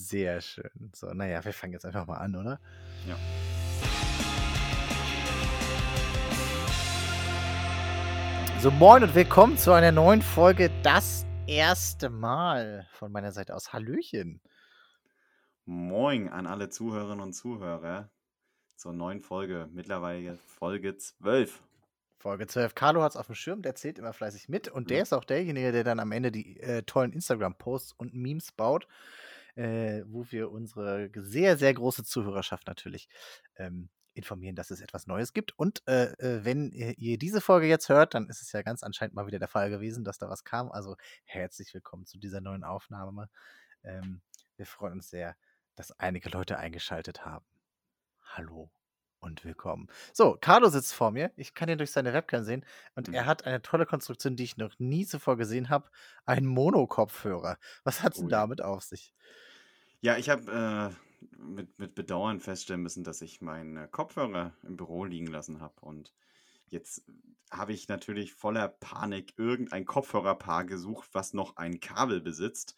Sehr schön. So, naja, wir fangen jetzt einfach mal an, oder? Ja. So, moin und willkommen zu einer neuen Folge Das erste Mal von meiner Seite aus. Hallöchen. Moin an alle Zuhörerinnen und Zuhörer zur neuen Folge, mittlerweile Folge 12. Folge 12. Carlo hat es auf dem Schirm, der zählt immer fleißig mit und der ist auch derjenige, der dann am Ende die äh, tollen Instagram-Posts und Memes baut, äh, wo wir unsere sehr, sehr große Zuhörerschaft natürlich ähm, informieren, dass es etwas Neues gibt. Und äh, äh, wenn ihr, diese Folge jetzt hört, dann ist es ja ganz anscheinend mal wieder der Fall gewesen, dass da was kam. Also herzlich willkommen zu dieser neuen Aufnahme. Ähm, wir freuen uns sehr, dass einige Leute eingeschaltet haben. Hallo und willkommen. So, Carlo sitzt vor mir. Ich kann ihn durch seine Webcam sehen. Und er Mhm. hat eine tolle Konstruktion, die ich noch nie zuvor gesehen habe. Einen Monokopfhörer. Was hat's denn Oh ja. damit auf sich? Ja, ich habe äh, mit, mit Bedauern feststellen müssen, dass ich meine Kopfhörer im Büro liegen lassen habe. Und jetzt habe ich natürlich voller Panik irgendein Kopfhörerpaar gesucht, was noch ein Kabel besitzt.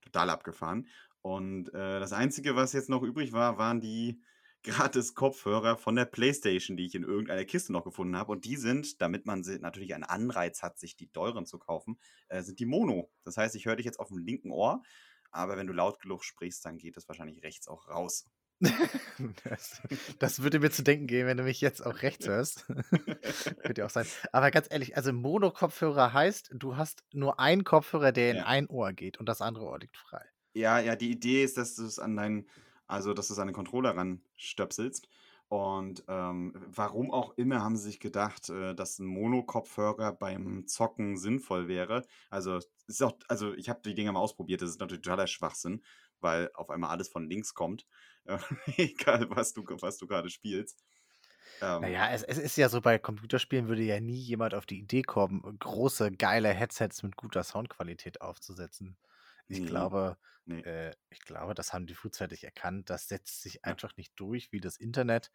Total abgefahren. Und äh, das Einzige, was jetzt noch übrig war, waren die gratis Kopfhörer von der PlayStation, die ich in irgendeiner Kiste noch gefunden habe. Und die sind, damit man natürlich einen Anreiz hat, sich die teuren zu kaufen, äh, sind die Mono. Das heißt, ich höre dich jetzt auf dem linken Ohr, aber wenn du laut genug sprichst, dann geht es wahrscheinlich rechts auch raus. das, das würde mir zu denken geben, wenn du mich jetzt auch rechts hörst. Könnte ja auch sein. Aber ganz ehrlich, also Monokopfhörer heißt, du hast nur einen Kopfhörer, der in Ja. ein Ohr geht und das andere Ohr liegt frei. Ja, ja, die Idee ist, dass du es an deinen, also dass du es an den Controller ranstöpselst. Und ähm, warum auch immer haben sie sich gedacht, äh, dass ein Mono-Kopfhörer beim Zocken sinnvoll wäre. Also, ist auch, also ich habe die Dinger mal ausprobiert, das ist natürlich totaler Schwachsinn, weil auf einmal alles von links kommt. Äh, egal, was du, was du gerade spielst. Ähm, Naja, es, es ist ja so, bei Computerspielen würde ja nie jemand auf die Idee kommen, große, geile Headsets mit guter Soundqualität aufzusetzen. Ich nee, glaube, nee. äh, ich glaube, das haben die frühzeitig erkannt. Das setzt sich Ja, einfach nicht durch wie das Internet.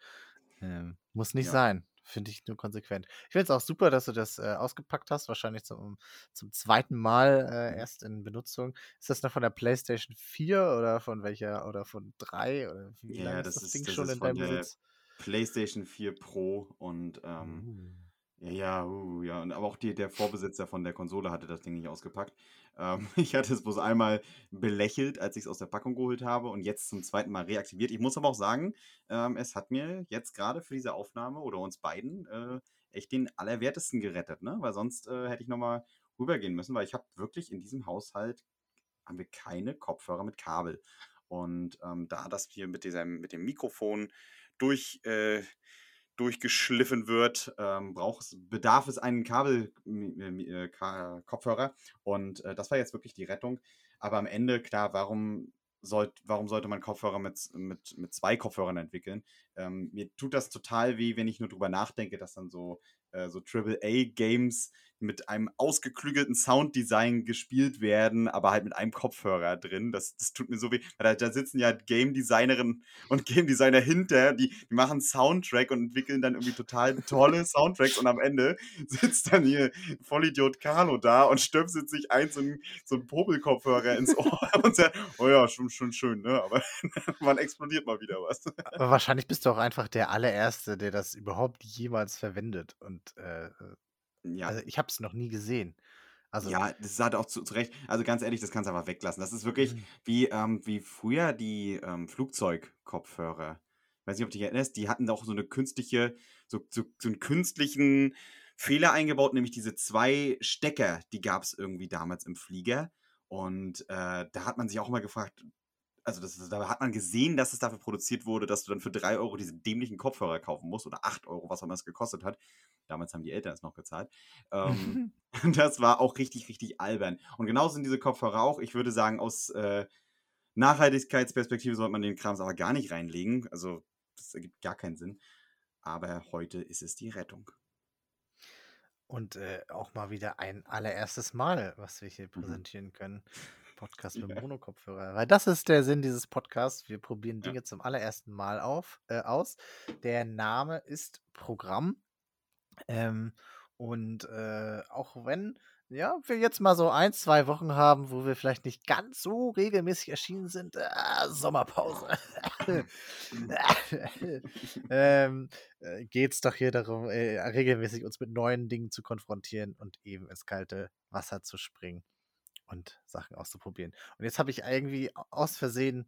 Ähm, muss nicht ja. sein. Finde ich nur konsequent. Ich finde es auch super, dass du das äh, ausgepackt hast. Wahrscheinlich zum, zum zweiten Mal äh, Mhm. erst in Benutzung. Ist das noch von der PlayStation 4 oder von welcher oder von 3? Oder wie lange Ja, ist das das Ding ist, das schon in deinem Besitz? PlayStation 4 Pro und ähm, Uh. Ja, uh, ja. Und aber auch die, der Vorbesitzer von der Konsole hatte das Ding nicht ausgepackt. Ähm, ich hatte es bloß einmal belächelt, als ich es aus der Packung geholt habe und jetzt zum zweiten Mal reaktiviert. Ich muss aber auch sagen, ähm, es hat mir jetzt gerade für diese Aufnahme oder uns beiden äh, echt den Allerwertesten gerettet, ne? Weil sonst äh, hätte ich nochmal rübergehen müssen, weil ich habe wirklich in diesem Haushalt haben wir keine Kopfhörer mit Kabel. Und ähm, da das hier mit, diesem, mit dem Mikrofon durch, äh, durchgeschliffen wird, ähm, braucht bedarf es einen Kabel-Kopfhörer. Und äh, das war jetzt wirklich die Rettung. Aber am Ende, klar, warum, sollt, warum sollte man Kopfhörer mit, mit, mit zwei Kopfhörern entwickeln? Ähm, mir tut das total weh, wenn ich nur drüber nachdenke, dass dann so, äh, so AAA-Games mit einem ausgeklügelten Sounddesign gespielt werden, aber halt mit einem Kopfhörer drin. Das, das tut mir so weh. Weil da, da sitzen ja Game Designerinnen und Game Designer hinter, die, die machen Soundtrack und entwickeln dann irgendwie total tolle Soundtracks und am Ende sitzt dann hier Vollidiot Carlo da und stöpselt sich ein so einen, so einen Popelkopfhörer ins Ohr und sagt, oh ja, schon, schon schön, ne? Aber wann explodiert mal wieder was? Aber wahrscheinlich bist du auch einfach der allererste, der das überhaupt jemals verwendet. Und äh, Ja, also ich habe es noch nie gesehen. Also, Ja, das halt auch zu, zu Recht. Also ganz ehrlich, das kannst du einfach weglassen. Das ist wirklich wie, ähm, wie früher die ähm, Flugzeugkopfhörer. Weiß nicht, ob du dich erinnerst, die hatten auch so eine künstliche, so, so, so einen künstlichen Fehler eingebaut, nämlich diese zwei Stecker, die gab es irgendwie damals im Flieger. Und äh, da hat man sich auch mal gefragt, also das, da hat man gesehen, dass es dafür produziert wurde, dass du dann für 3 Euro diese dämlichen Kopfhörer kaufen musst oder 8 Euro, was auch immer es gekostet hat. Damals haben die Eltern es noch bezahlt. Ähm, das war auch richtig, richtig albern. Und genauso sind diese Kopfhörer auch. Ich würde sagen, aus äh, Nachhaltigkeitsperspektive sollte man den Krams aber gar nicht reinlegen. Also, das ergibt gar keinen Sinn. Aber heute ist es die Rettung. Und äh, auch mal wieder ein allererstes Mal, was wir hier Mhm. präsentieren können. Podcast mit Ja. Monokopfhörer. Weil das ist der Sinn dieses Podcasts. Wir probieren Ja. Dinge zum allerersten Mal auf, äh, aus. Der Name ist Programm. Ähm, und äh, auch wenn ja, wir jetzt mal so ein, 2 Wochen haben, wo wir vielleicht nicht ganz so regelmäßig erschienen sind. Ah, Sommerpause. ähm, äh, geht's doch hier darum, äh, regelmäßig uns mit neuen Dingen zu konfrontieren und eben ins kalte Wasser zu springen und Sachen auszuprobieren. Und jetzt habe ich irgendwie aus Versehen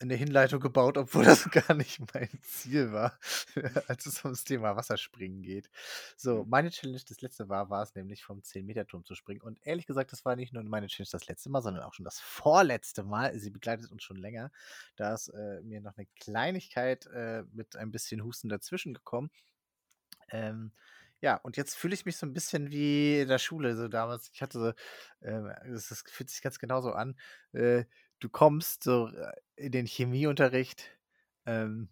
eine Hinleitung gebaut, obwohl das gar nicht mein Ziel war, als es ums Thema Wasserspringen geht. So, Mhm. meine Challenge das letzte Mal war es nämlich vom 10-Meter-Turm zu springen. Und ehrlich gesagt, das war nicht nur meine Challenge das letzte Mal, sondern auch schon das vorletzte Mal. Sie begleitet uns schon länger. Da ist äh, mir noch eine Kleinigkeit äh, mit ein bisschen Husten dazwischen gekommen. Ähm, ja, und jetzt fühle ich mich so ein bisschen wie in der Schule, so damals. Ich hatte so, ähm, das, das fühlt sich ganz genauso an. Äh, du kommst so äh, in den Chemieunterricht ähm,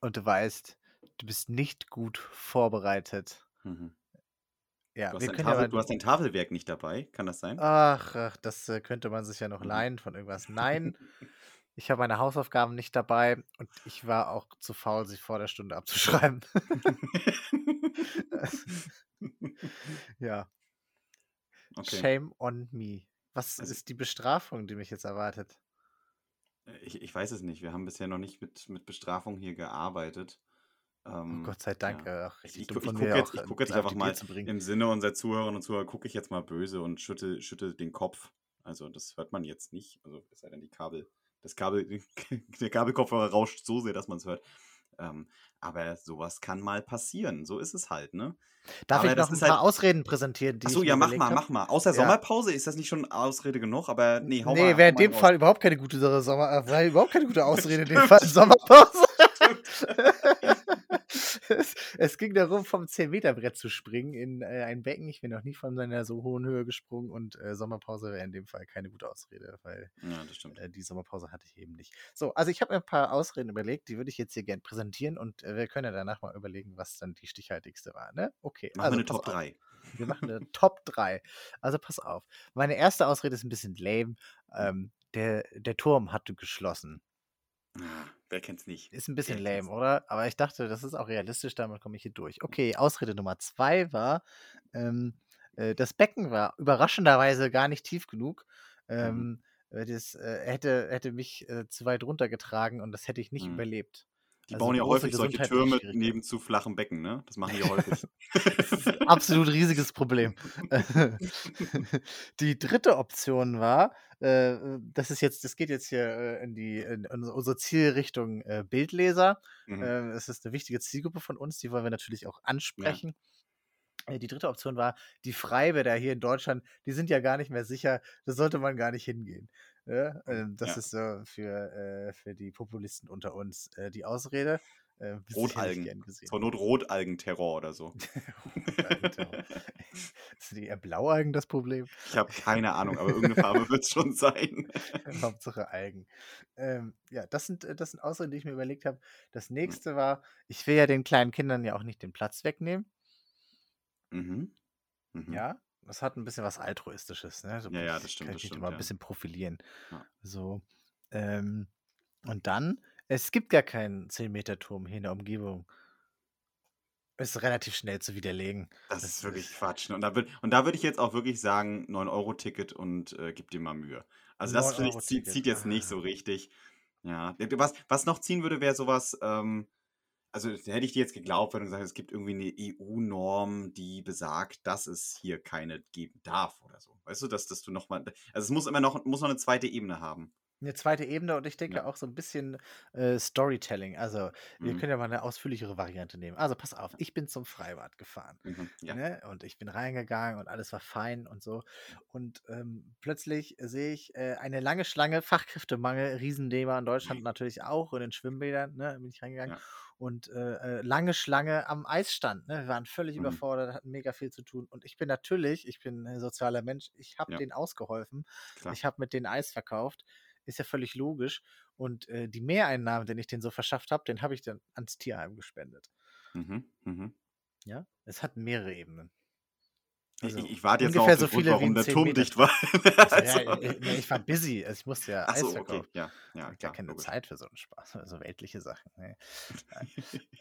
und du weißt, du bist nicht gut vorbereitet. Mhm. Ja, Du hast, Tafel, ja du hast dein Tafelwerk nicht dabei, kann das sein? Ach, ach, das äh, könnte man sich ja noch Mhm. leihen von irgendwas. Nein, ich habe meine Hausaufgaben nicht dabei und ich war auch zu faul, sie vor der Stunde abzuschreiben. ja, okay. shame on me. Was Also- ist die Bestrafung, die mich jetzt erwartet? Ich, ich weiß es nicht. Wir haben bisher noch nicht mit, mit Bestrafung hier gearbeitet. Oh Ähm, Gott sei Dank. ja. Ach, Ich, ich, ich gucke jetzt, ich äh, guck jetzt einfach mal im Sinne unserer Zuhörerinnen und Zuhörer, gucke ich jetzt mal böse und schüttel, schüttel den Kopf. Also das hört man jetzt nicht. Also es sei denn, die Kabel, das Kabel, der Kabelkopfhörer rauscht so sehr, dass man es hört. Ähm, aber sowas kann mal passieren. So ist es halt, ne? Darf aber ich das noch ein ist paar halt- Ausreden präsentieren, die Achso, ja, mach mal, hab? mach mal. Außer Ja. Sommerpause ist das nicht schon Ausrede genug, aber nee, hau mal. Nee, wäre in dem. Fall überhaupt keine gute. Sommer, äh, überhaupt keine gute Ausrede in dem Fall. Sommerpause. es, ging darum, vom 10-Meter-Brett zu springen in äh, ein Becken. Ich bin noch nie von einer so hohen Höhe gesprungen und äh, Sommerpause wäre in dem Fall keine gute Ausrede, weil Ja, äh, die Sommerpause hatte ich eben nicht. So, also ich habe mir ein paar Ausreden überlegt, die würde ich jetzt hier gerne präsentieren und äh, wir können ja danach mal überlegen, was dann die stichhaltigste war. Ne? Okay, Machen also wir eine Top auf. 3. Wir machen eine Top 3. Also pass auf. Meine erste Ausrede ist ein bisschen lame. Ähm, der, der Turm hatte geschlossen. Ah, wer kennt's nicht? Ist ein bisschen Wer kennt's lame, oder? Aber ich dachte, das ist auch realistisch, damit komme ich hier durch. Okay, Ausrede Nummer zwei war, ähm, äh, das Becken war überraschenderweise gar nicht tief genug. Ähm, äh, das äh, hätte, hätte mich äh, zu weit runtergetragen und das hätte ich nicht Mhm. überlebt. Die Also bauen ja häufig solche Türme neben zu flachen Becken, ne? Das machen die häufig. Absolut riesiges Problem. Die dritte Option war, äh, das ist jetzt, das geht jetzt hier äh, in die in unsere Zielrichtung äh, Bildleser. Mhm. Äh, es ist eine wichtige Zielgruppe von uns, die wollen wir natürlich auch ansprechen. Äh, Die dritte Option war, die Freibäder hier in Deutschland, die sind ja gar nicht mehr sicher, da sollte man gar nicht hingehen. Ja, ähm, das Ja. ist so für, äh, für die Populisten unter uns äh, die Ausrede. Äh, Rotalgen. Zur Not Rotalgenterror oder so. Rotalgenterror. Sind die eher Blaualgen das Problem? Ich habe keine Ahnung, aber irgendeine Farbe wird es schon sein. Hauptsache Algen. Ähm, ja, das sind, äh, das sind Ausreden, die ich mir überlegt habe. Das nächste war, ich will ja den kleinen Kindern ja auch nicht den Platz wegnehmen. Mhm. Mhm. Ja, das hat ein bisschen was Altruistisches. Ne? So, Ja, ja, das ich stimmt, kann das mich stimmt, immer ein bisschen profilieren. Ja. So. Ähm, und dann, es gibt gar keinen 10-Meter-Turm hier in der Umgebung. Ist relativ schnell zu widerlegen. Das, Das ist wirklich ist- Quatsch. ne? Und da, würd, und da würde ich jetzt auch wirklich sagen, 9-Euro-Ticket und äh, gib dir mal Mühe. Also das finde ich zieht, 9-Euro-Ticket, zieht jetzt nicht so richtig. Ja. Was, was noch ziehen würde, wäre sowas, ähm, also hätte ich dir jetzt geglaubt, wenn du gesagt hast, es gibt irgendwie eine EU-Norm, die besagt, dass es hier keine geben darf oder so. Weißt du, dass, dass du nochmal. Also es muss immer noch, muss noch eine zweite Ebene haben. Eine zweite Ebene und ich denke Ja. auch so ein bisschen äh, Storytelling. Also, wir Mhm. können ja mal eine ausführlichere Variante nehmen. Also, pass auf, ich bin zum Freibad gefahren. Mhm. Ja. Ne? Und ich bin reingegangen und alles war fein und so. Und ähm, plötzlich sehe ich äh, eine lange Schlange, Fachkräftemangel, Riesenthema in Deutschland natürlich auch, in den Schwimmbädern, ne, bin ich reingegangen. Ja. Und äh, äh, lange Schlange am Eisstand. Ne? Wir waren völlig Mhm. überfordert, hatten mega viel zu tun. Und ich bin natürlich, ich bin ein sozialer Mensch, ich habe Ja. denen ausgeholfen. Klar. Ich habe mit denen Eis verkauft. Ist ja völlig logisch. Und äh, die Mehreinnahmen, den ich denen so verschafft habe, den habe ich dann ans Tierheim gespendet. Mhm. Mhm. Ja, es hat mehrere Ebenen. Also ich, ich warte jetzt noch ungefähr auf so den Grund, warum der 10 Turm Meter. dicht war. Also, ja, ich, nee, ich war busy, also ich musste ja ach Eis so, okay, verkaufen. ja, Ich ja, habe gar klar, keine logisch. Zeit für so einen Spaß, also weltliche Sachen. Ne?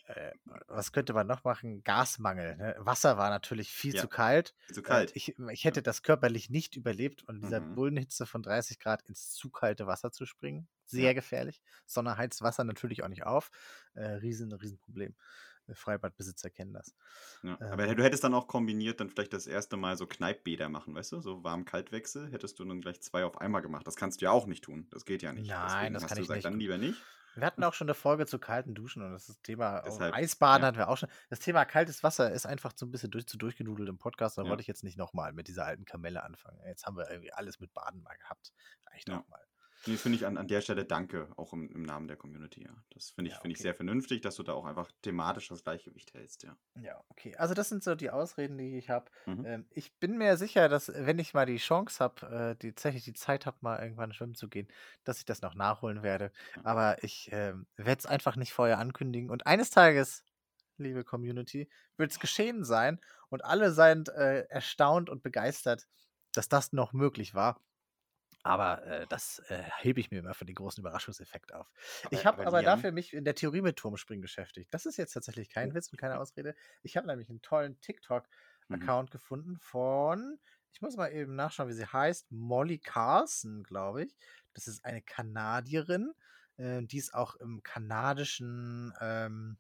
Äh, was könnte man noch machen? Gasmangel. Ne? Wasser war natürlich viel Ja, zu kalt. zu Äh, kalt. ich, ich Ja. hätte das körperlich nicht überlebt, und in dieser Mhm. Bullenhitze von 30 Grad ins zu kalte Wasser zu springen. Ja. Sehr gefährlich. Sonne heizt Wasser natürlich auch nicht auf. Äh, riesen, riesen Problem. Äh, Freibadbesitzer kennen das. Ja. Aber Ähm, du hättest dann auch kombiniert, dann vielleicht das erste Mal so Kneippbäder machen, weißt du? So Warm-Kalt-Wechsel hättest du dann gleich zwei auf einmal gemacht. Das kannst du ja auch nicht tun. Das geht ja nicht. nein, Deswegen das kann du ich gesagt, nicht. dann lieber nicht. wir hatten auch schon eine Folge zu kalten Duschen und das ist Thema auch Deshalb, Eisbaden ja, hatten wir auch schon. Das Thema kaltes Wasser ist einfach so ein bisschen durch, zu durchgenudelt im Podcast. Da ja, wollte ich jetzt nicht nochmal mit dieser alten Kamelle anfangen. Jetzt haben wir irgendwie alles mit Baden mal gehabt. Reicht ja. auch mal. Nee, finde ich an, an der Stelle danke, auch im, im Namen der Community, ja. Das finde ich, Ja, finde ich okay. sehr vernünftig, dass du da auch einfach thematisch das Gleichgewicht hältst, ja. Ja, okay. Also das sind so die Ausreden, die ich habe. Mhm. Ähm, ich bin mir sicher, dass wenn ich mal die Chance habe, äh, die tatsächlich die Zeit habe, mal irgendwann schwimmen zu gehen, dass ich das noch nachholen werde. Ja. Aber ich ähm, werde es einfach nicht vorher ankündigen. Und eines Tages, liebe Community, wird es geschehen sein und alle seien äh, erstaunt und begeistert, dass das noch möglich war. Aber äh, das äh, hebe ich mir immer für den großen Überraschungseffekt auf. Ich Aber, habe aber aber Liam, dafür mich in der Theorie mit Turmspringen beschäftigt. Das ist jetzt tatsächlich kein oh, Witz und keine. Ausrede. Ich habe nämlich einen tollen TikTok-Account Mhm. gefunden von, ich muss mal eben nachschauen, wie sie heißt, Molly Carlson, glaube ich. Das ist eine Kanadierin, äh, die ist auch im kanadischen, ähm,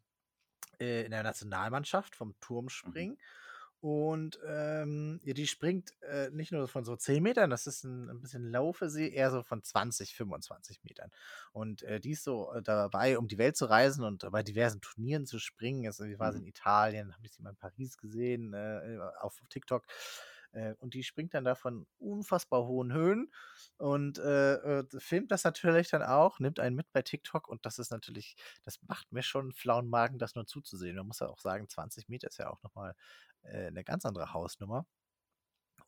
äh, in der Nationalmannschaft vom Mhm. Und ähm, ja, die springt äh, nicht nur von so 10 Metern, das ist ein, ein bisschen für sie, eher so von 20, 25 Metern. Und äh, die ist so äh, dabei, um die Welt zu reisen und bei diversen Turnieren zu springen. Jetzt irgendwie war sie Mhm. in Italien, habe ich sie mal in Paris gesehen, äh, auf TikTok. Äh, und die springt dann da von unfassbar hohen Höhen und äh, äh, filmt das natürlich dann auch, nimmt einen mit bei TikTok und das ist natürlich, das macht mir schon einen flauen Magen, das nur zuzusehen. Man muss ja auch sagen, 20 Meter ist ja auch nochmal äh, eine ganz andere Hausnummer.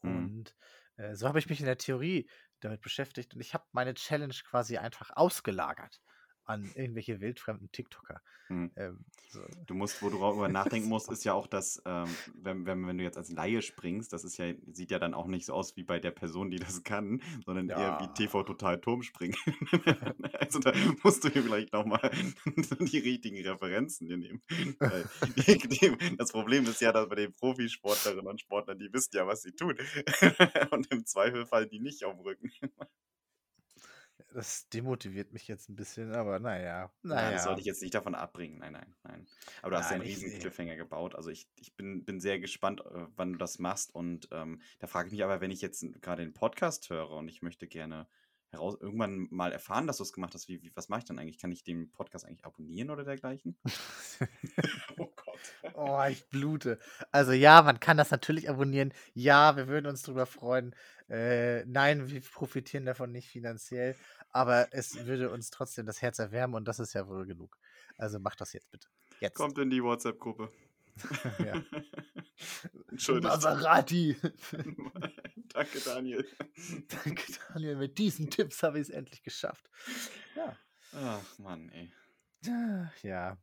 Mhm. Und äh, so habe ich mich in der Theorie damit beschäftigt und ich habe meine Challenge quasi einfach ausgelagert an irgendwelche wildfremden TikToker. Mhm. Ähm, so. Du musst, wo du darüber nachdenken musst, ist ja auch, dass, ähm, wenn, wenn, wenn du jetzt als Laie springst, das ist ja, sieht ja dann auch nicht so aus wie bei der Person, die das kann, sondern eher wie TV Ja. Total Turmspringen. also da musst du dir vielleicht nochmal die richtigen Referenzen dir nehmen. Das Problem ist ja, dass bei den Profisportlerinnen und Sportlern, die wissen ja, was sie tun. und im Zweifel fallen die nicht auf den Rücken. Das demotiviert mich jetzt ein bisschen, aber naja, Ja, das sollte naja. ich jetzt nicht davon abbringen. Nein, nein, nein. Aber du hast ja Nein, einen riesen äh, Cliffhanger gebaut. Also ich, ich bin, bin sehr gespannt, äh, wann du das machst. Und ähm, da frage ich mich aber, wenn ich jetzt gerade den Podcast höre und ich möchte gerne heraus irgendwann mal erfahren, dass du es gemacht hast, wie, wie, was mache ich dann eigentlich? Kann ich den Podcast eigentlich abonnieren oder dergleichen? oh Gott. Oh, ich blute. Also ja, man kann das natürlich abonnieren. Ja, wir würden uns darüber freuen. Äh, nein, wir profitieren davon nicht finanziell, aber es würde uns trotzdem das Herz erwärmen und das ist ja wohl genug. Also macht das jetzt bitte. Jetzt. Kommt in die WhatsApp-Gruppe. ja. Entschuldigt. Maserati. Danke, Daniel. Danke, Daniel. Mit diesen Tipps habe ich es endlich geschafft. Ja. Ach, Mann, ey. Ja.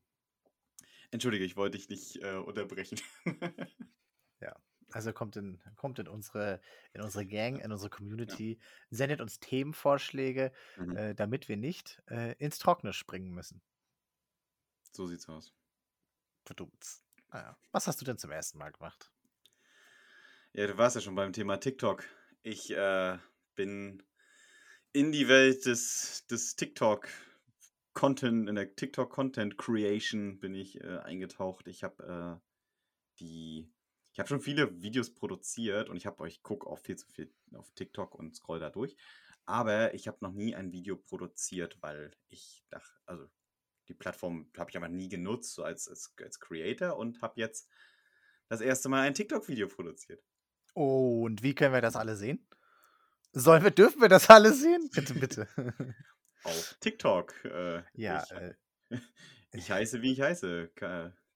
Entschuldige, ich wollte dich nicht äh, unterbrechen. Ja. Also kommt in, kommt in unsere, in unsere Gang, in unsere Community, sendet uns Themenvorschläge, Mhm. äh, damit wir nicht äh, ins Trockene springen müssen. So sieht's aus. Verdammt. Naja. Was hast du denn zum ersten Mal gemacht? Ja, du warst ja schon beim Thema TikTok. Ich äh, bin in die Welt des, des TikTok Content, in der TikTok Content Creation bin ich äh, eingetaucht. Ich habe äh, die, ich habe schon viele Videos produziert und ich habe euch gucke auch viel zu viel auf TikTok und scroll da durch. Aber ich habe noch nie ein Video produziert, weil ich dachte, also die Plattform habe ich einfach nie genutzt, so als, als, als Creator und habe jetzt das erste Mal ein TikTok-Video produziert. Und wie können wir das alle sehen? Sollen wir, dürfen wir das alle sehen? Bitte, bitte. Auf TikTok. Äh, ja, ich, äh, ich heiße, wie ich heiße.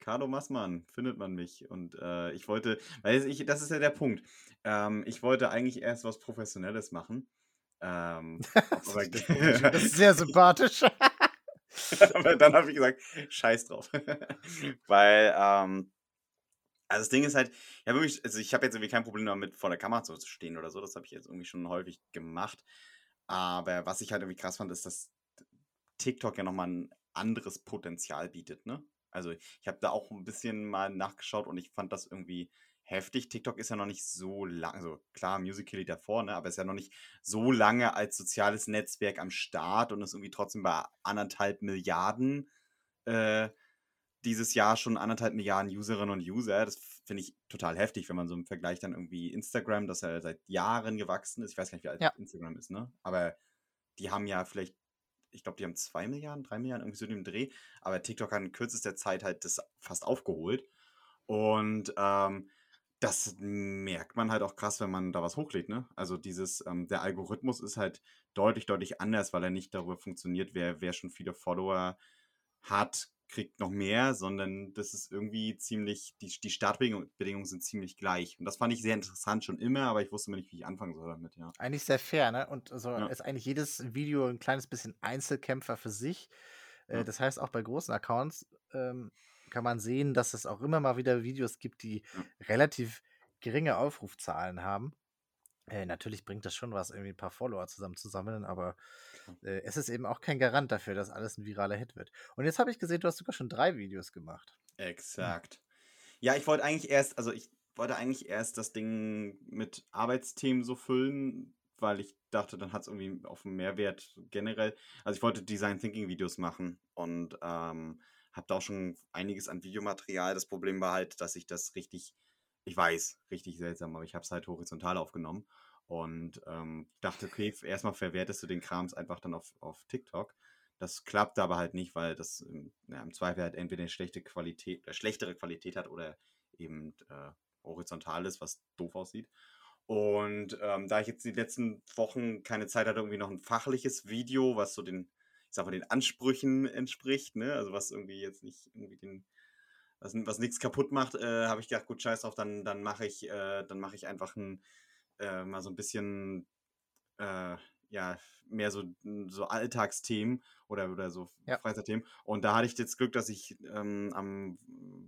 Carlo Massmann findet man mich. Und äh, ich wollte, weil ich, das ist ja der Punkt. Ähm, ich wollte eigentlich erst was Professionelles machen. Ähm, aber, das ist sehr sympathisch. aber dann habe ich gesagt, scheiß drauf. weil ähm, Also das Ding ist halt, ja wirklich, also ich habe jetzt irgendwie kein Problem damit, vor der Kamera zu stehen oder so. Das habe ich jetzt irgendwie schon häufig gemacht. Aber was ich halt irgendwie krass fand, ist, dass TikTok ja nochmal ein anderes Potenzial bietet, ne? Also ich habe da auch ein bisschen mal nachgeschaut und ich fand das irgendwie heftig. TikTok ist ja noch nicht so lang, also klar, Musical.ly davor, ne, aber ist ja noch nicht so lange als soziales Netzwerk am Start und ist irgendwie trotzdem bei anderthalb Milliarden äh, dieses Jahr schon anderthalb Milliarden Userinnen und User. Das finde ich total heftig, wenn man so im Vergleich dann irgendwie Instagram, das ja seit Jahren gewachsen ist. Ich weiß gar nicht, wie alt Ja. Instagram ist, ne? Aber die haben ja vielleicht, ich glaube, die haben zwei Milliarden, drei Milliarden, irgendwie so in dem Dreh. Aber TikTok hat in kürzester Zeit halt das fast aufgeholt. Und ähm, das merkt man halt auch krass, wenn man da was hochlädt, ne? Also dieses, ähm, der Algorithmus ist halt deutlich, deutlich anders, weil er nicht darüber funktioniert, wer, wer schon viele Follower hat, kriegt noch mehr, sondern das ist irgendwie ziemlich, die, die Startbedingungen sind ziemlich gleich. Und das fand ich sehr interessant schon immer, aber ich wusste mir nicht, wie ich anfangen soll damit, ja. Eigentlich sehr fair, ne? Und so Ja. ist eigentlich jedes Video ein kleines bisschen Einzelkämpfer für sich. Äh, Ja. das heißt, auch bei großen Accounts ähm, kann man sehen, dass es auch immer mal wieder Videos gibt, die Ja. relativ geringe Aufrufzahlen haben. Äh, natürlich bringt das schon was, irgendwie ein paar Follower zusammenzusammeln, aber Klar. Äh, es ist eben auch kein Garant dafür, dass alles ein viraler Hit wird. Und jetzt habe ich gesehen, du hast sogar schon drei Videos gemacht. Hm. Exakt. Ja, ich wollte eigentlich erst, also ich wollte eigentlich erst das Ding mit Arbeitsthemen so füllen, weil ich dachte, dann hat es irgendwie auf einen Mehrwert generell. Also ich wollte Design Thinking Videos machen und ähm, habe da auch schon einiges an Videomaterial. Das Problem war halt, dass ich das richtig, ich weiß, richtig seltsam, aber ich habe es halt horizontal aufgenommen und ähm, dachte, okay, erstmal verwertest du den Krams einfach dann auf, auf TikTok. Das klappt aber halt nicht, weil das ähm, ja, im Zweifel halt entweder eine schlechte Qualität, äh, schlechtere Qualität hat oder eben äh, horizontal ist, was doof aussieht. Und ähm, da ich jetzt die letzten Wochen keine Zeit hatte, irgendwie noch ein fachliches Video, was so den, ich sag mal, den Ansprüchen entspricht, ne? Also was irgendwie jetzt nicht irgendwie den, was, was nichts kaputt macht, äh, habe ich gedacht, gut, scheiß drauf, dann, dann mache ich, äh, dann mache ich einfach ein, äh, mal so ein bisschen, äh, ja, mehr so, so Alltagsthemen oder, oder so Ja. Freizeitthemen. Und da hatte ich jetzt Glück, dass ich ähm, am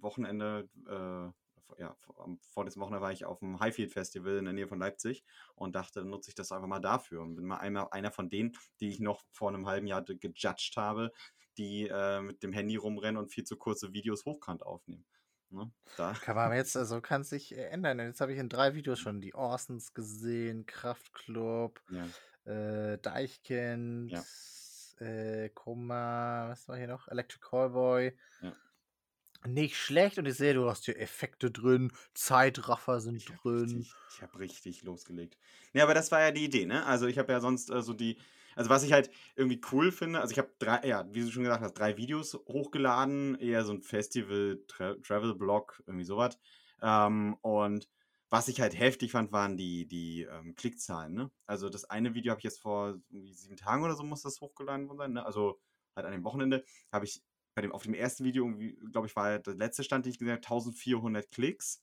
Wochenende, äh, ja, vor- am vorletzten Wochenende war ich auf dem Highfield Festival in der Nähe von Leipzig und dachte, dann nutze ich das einfach mal dafür und bin mal einmal einer von denen, die ich noch vor einem halben Jahr gejudged habe, die äh, mit dem Handy rumrennen und viel zu kurze Videos hochkant aufnehmen. Ne? Da. Kann man jetzt, also kann sich äh, ändern. Jetzt habe ich in drei Videos schon die Orsons gesehen, Kraftklub, Ja. äh, Deichkind, Ja. äh, Koma, was war hier noch? Electric Callboy. Ja. Nicht schlecht und ich sehe, du hast hier Effekte drin, Zeitraffer sind Ich habe drin. richtig, ich hab richtig losgelegt. Ja, aber das war ja die Idee, ne? Also ich habe ja sonst äh, so die, also was ich halt irgendwie cool finde, also ich habe drei, ja, wie du schon gesagt hast, drei Videos hochgeladen, eher so ein Festival, Tra Travel Blog, irgendwie sowas. Ähm, und was ich halt heftig fand, waren die, die ähm, Klickzahlen, ne? Also das eine Video habe ich jetzt vor sieben Tagen oder so muss das hochgeladen worden sein, ne? Also halt an dem Wochenende habe ich bei dem, auf dem ersten Video, glaube ich, war der letzte Stand, den ich gesehen habe, 1400 Klicks.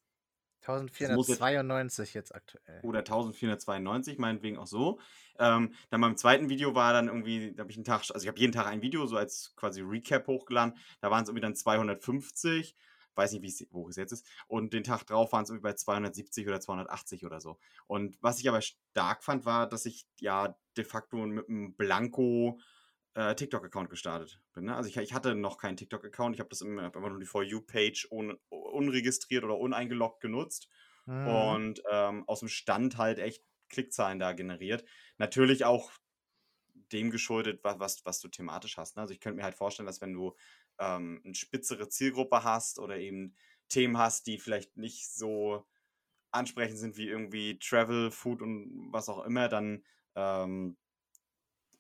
Das muss jetzt 1492 jetzt aktuell. oder 1492, meinetwegen auch so. Ähm, dann beim zweiten Video war dann irgendwie, da habe ich einen Tag, also ich habe jeden Tag ein Video so als quasi Recap hochgeladen. Da waren es irgendwie dann 250, weiß nicht, wie es, wo es jetzt ist. Und den Tag drauf waren es irgendwie bei 270 oder 280 oder so. Und was ich aber stark fand, war, dass ich ja de facto mit einem Blanko äh, TikTok-Account gestartet bin. Ne? Also ich, ich hatte noch keinen TikTok-Account. Ich habe das immer, hab einfach nur die For You-Page un, unregistriert oder uneingeloggt genutzt Mhm. und ähm, aus dem Stand halt echt Klickzahlen da generiert. Natürlich auch dem geschuldet, was, was, was du thematisch hast. Ne? Also ich könnte mir halt vorstellen, dass wenn du ähm, eine spitzere Zielgruppe hast oder eben Themen hast, die vielleicht nicht so ansprechend sind wie irgendwie Travel, Food und was auch immer, dann ähm,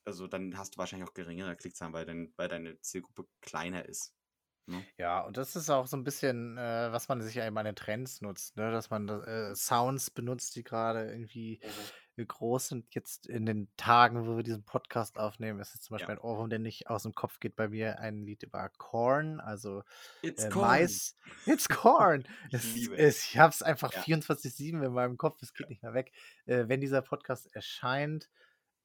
also dann hast du wahrscheinlich auch geringere Klickzahlen, weil, dein, weil deine Zielgruppe kleiner ist. Ne? Ja, und das ist auch so ein bisschen, äh, was man sich ja eben an den Trends nutzt, ne? dass man äh, Sounds benutzt, die gerade irgendwie äh, groß sind. Jetzt in den Tagen, wo wir diesen Podcast aufnehmen, ist jetzt zum Beispiel Ja. ein Ohrwurm, der nicht aus dem Kopf geht bei mir, ein Lied über Corn, also It's äh, corn. Mais. It's Corn! Ich es, liebe es, ich habe es einfach Ja. 24-7 in meinem Kopf, es geht nicht mehr weg. Äh, wenn dieser Podcast erscheint,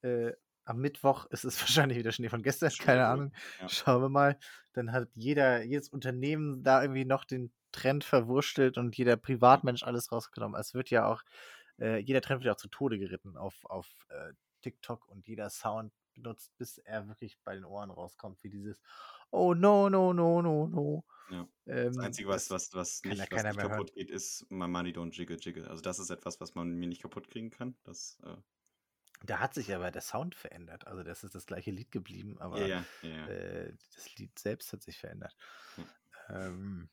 äh, am Mittwoch ist es wahrscheinlich wieder Schnee von gestern, Schon keine. Ahnung. Ja. Schauen wir mal. Dann hat jeder, jedes Unternehmen da irgendwie noch den Trend verwurstelt und jeder Privatmensch alles rausgenommen. Es wird ja auch, äh, jeder Trend wird ja auch zu Tode geritten auf, auf äh, TikTok und jeder Sound benutzt, bis er wirklich bei den Ohren rauskommt, wie dieses Oh no, no, no, no, no. Ja. Das Ähm, Einzige, was, das was, was nicht, was nicht mehr hören. kaputt geht, ist My Money Don't Jiggle Jiggle. Also das ist etwas, was man mir nicht kaputt kriegen kann. Das, äh, Da hat sich aber der Sound verändert. Also das ist das gleiche Lied geblieben, aber ja, ja, ja. äh, das Lied selbst hat sich verändert. Ähm,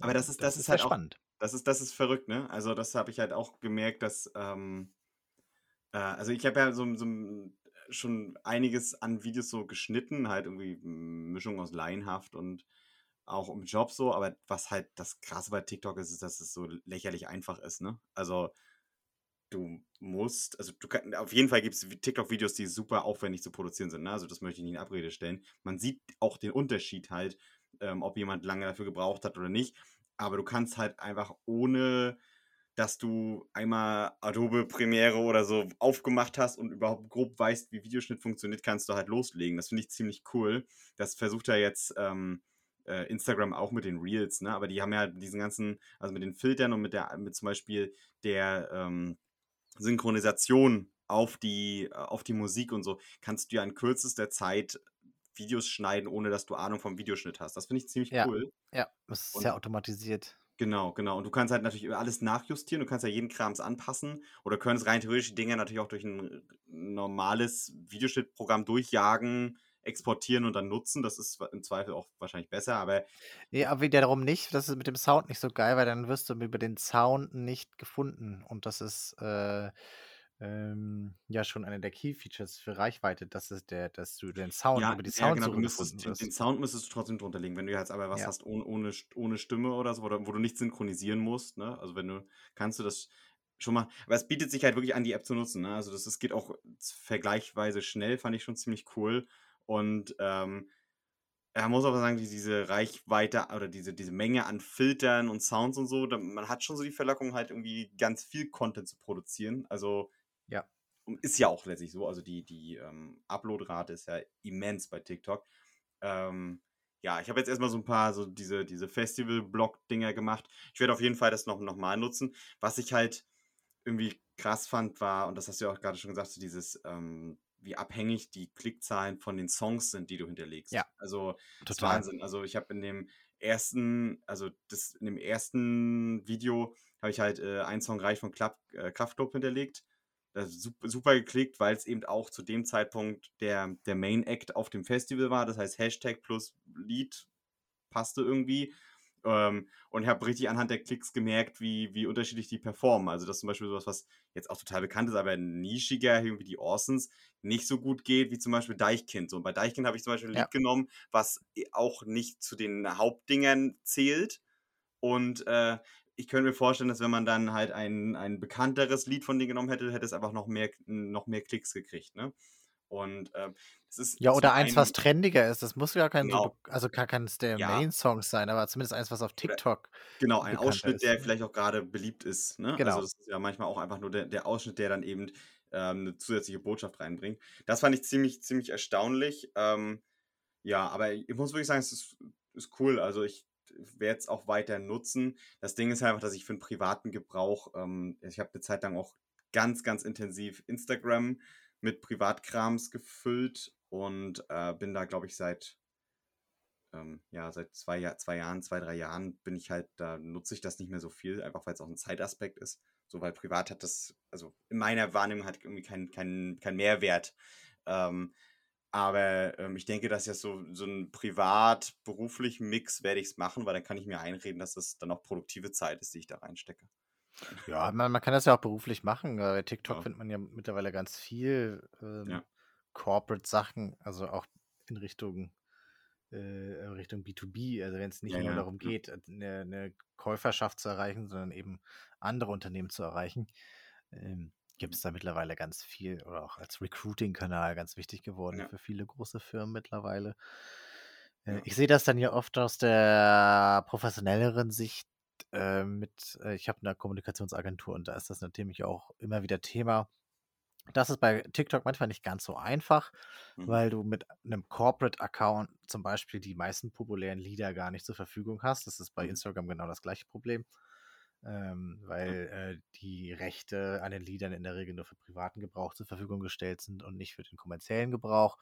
Aber das und ist, das ist sehr halt auch, spannend. das ist, das ist verrückt, ne? Also das habe ich halt auch gemerkt, dass, ähm, äh, also ich habe ja so, so schon einiges an Videos so geschnitten, halt irgendwie Mischung aus laienhaft und auch im Job so, aber was halt das Krasse bei TikTok ist, ist, dass es so lächerlich einfach ist, ne? Also du musst, also du kannst, auf jeden Fall gibt es TikTok-Videos, die super aufwendig zu produzieren sind, ne? Also das möchte ich nicht in Abrede stellen. Man sieht auch den Unterschied halt, ähm, ob jemand lange dafür gebraucht hat oder nicht. Aber du kannst halt einfach ohne, dass du einmal Adobe Premiere oder so aufgemacht hast und überhaupt grob weißt, wie Videoschnitt funktioniert, kannst du halt loslegen. Das finde ich ziemlich cool. Das versucht ja jetzt ähm, äh, Instagram auch mit den Reels, ne? Aber die haben ja diesen ganzen, also mit den Filtern und mit der, mit zum Beispiel der ähm, Synchronisation auf die, auf die Musik und so, kannst du ja in kürzester Zeit Videos schneiden, ohne dass du Ahnung vom Videoschnitt hast. Das finde ich ziemlich Ja, cool. ja, das ist Und sehr automatisiert. Genau, genau. Und du kannst halt natürlich alles nachjustieren. Du kannst ja jeden Krams anpassen. Oder könntest rein theoretisch die Dinger natürlich auch durch ein normales Videoschnittprogramm durchjagen, exportieren und dann nutzen. Das ist im Zweifel auch wahrscheinlich besser. Aber Ja, aber wiederum nicht. Das ist mit dem Sound nicht so geil, weil dann wirst du über den Sound nicht gefunden. Und das ist äh, ähm, ja schon eine der Key Features für Reichweite, dass es der, dass du den Sound ja, über die ja, genau, müsstest gefunden den, den. Sound müsstest du trotzdem drunter legen. Wenn du jetzt aber was Ja. hast ohne, ohne, ohne Stimme oder so, oder wo du nicht synchronisieren musst, ne? Also wenn du, kannst du das schon mal. Aber es bietet sich halt wirklich an, die App zu nutzen. Ne? Also das, das geht auch vergleichsweise schnell, fand ich schon ziemlich cool. Und ähm, er muss aber sagen, die- diese Reichweite oder diese, diese Menge an Filtern und Sounds und so, man hat schon so die Verlockung, halt irgendwie ganz viel Content zu produzieren. Also Ja. ist ja auch letztlich so. Also die, die ähm, Uploadrate ist ja immens bei TikTok. Ähm, ja, ich habe jetzt erstmal so ein paar so diese, diese Festival-Blog-Dinger gemacht. Ich werde auf jeden Fall das noch, noch mal nutzen. Was ich halt irgendwie krass fand, war, und das hast du ja auch gerade schon gesagt, so dieses, ähm, wie abhängig die Klickzahlen von den Songs sind, die du hinterlegst. Ja. Also das ist. Wahnsinn. Also ich habe in dem ersten, also das, in dem ersten Video habe ich halt äh, einen Song reich von Klapp, äh, Kraftklub hinterlegt. Das ist super, super geklickt, weil es eben auch zu dem Zeitpunkt der, der Main Act auf dem Festival war. Das heißt, Hashtag plus Lied passte irgendwie. Ähm, und ich habe richtig anhand der Klicks gemerkt, wie, wie unterschiedlich die performen. Also, dass zum Beispiel sowas, was jetzt auch total bekannt ist, aber nischiger, irgendwie die Orsons, nicht so gut geht, wie zum Beispiel Deichkind. So, und bei Deichkind habe ich zum Beispiel ein Ja. Lied genommen, was auch nicht zu den Hauptdingern zählt. Und äh, ich könnte mir vorstellen, dass wenn man dann halt ein, ein bekannteres Lied von denen genommen hätte, hätte es einfach noch mehr, noch mehr Klicks gekriegt. Ne? Und ähm, es ist Ja, oder eins, was einen- trendiger ist. Das muss ja kein so, Genau. be- also gar keines der Ja. Main-Songs sein, aber zumindest eins, was auf TikTok. Genau, ein Ausschnitt, ist, der vielleicht auch gerade beliebt ist. Ne? Genau. Also das ist ja manchmal auch einfach nur der, der Ausschnitt, der dann eben ähm, eine zusätzliche Botschaft reinbringt. Das fand ich ziemlich, ziemlich erstaunlich. Ähm, ja, aber ich muss wirklich sagen, es ist, ist cool. Also ich werde es auch weiter nutzen. Das Ding ist einfach, dass ich für den privaten Gebrauch, ähm, ich habe eine Zeit lang auch ganz, ganz intensiv Instagram mit Privatkrams gefüllt und äh, bin da, glaube ich, seit ähm, ja, seit zwei, zwei Jahren, zwei, drei Jahren bin ich halt, da nutze ich das nicht mehr so viel, einfach weil es auch ein Zeitaspekt ist. So, weil privat hat das, also in meiner Wahrnehmung hat irgendwie keinen kein, kein Mehrwert. Ähm, aber ähm, ich denke, dass ja so, so ein privat-beruflichen Mix werde ich es machen, weil dann kann ich mir einreden, dass das dann auch produktive Zeit ist, die ich da reinstecke. Ja, man, man kann das ja auch beruflich machen. Bei TikTok Ja. findet man ja mittlerweile ganz viel ähm, Ja. Corporate-Sachen, also auch in Richtung, äh, Richtung B2B, also wenn es nicht Ja, nur darum geht, eine, eine Käuferschaft zu erreichen, sondern eben andere Unternehmen zu erreichen, ähm, gibt es da mittlerweile ganz viel oder auch als Recruiting-Kanal ganz wichtig geworden für viele große Firmen mittlerweile. Äh. Ich sehe das dann ja oft aus der professionelleren Sicht äh, mit, äh, ich habe eine Kommunikationsagentur und da ist das natürlich auch immer wieder Thema, Das ist bei TikTok manchmal nicht ganz so einfach, Mhm. weil du mit 'nem Corporate-Account zum Beispiel die meisten populären Lieder gar nicht zur Verfügung hast. Das ist bei Mhm. Instagram genau das gleiche Problem, ähm, weil, äh, die Rechte an den Liedern in der Regel nur für privaten Gebrauch zur Verfügung gestellt sind und nicht für den kommerziellen Gebrauch.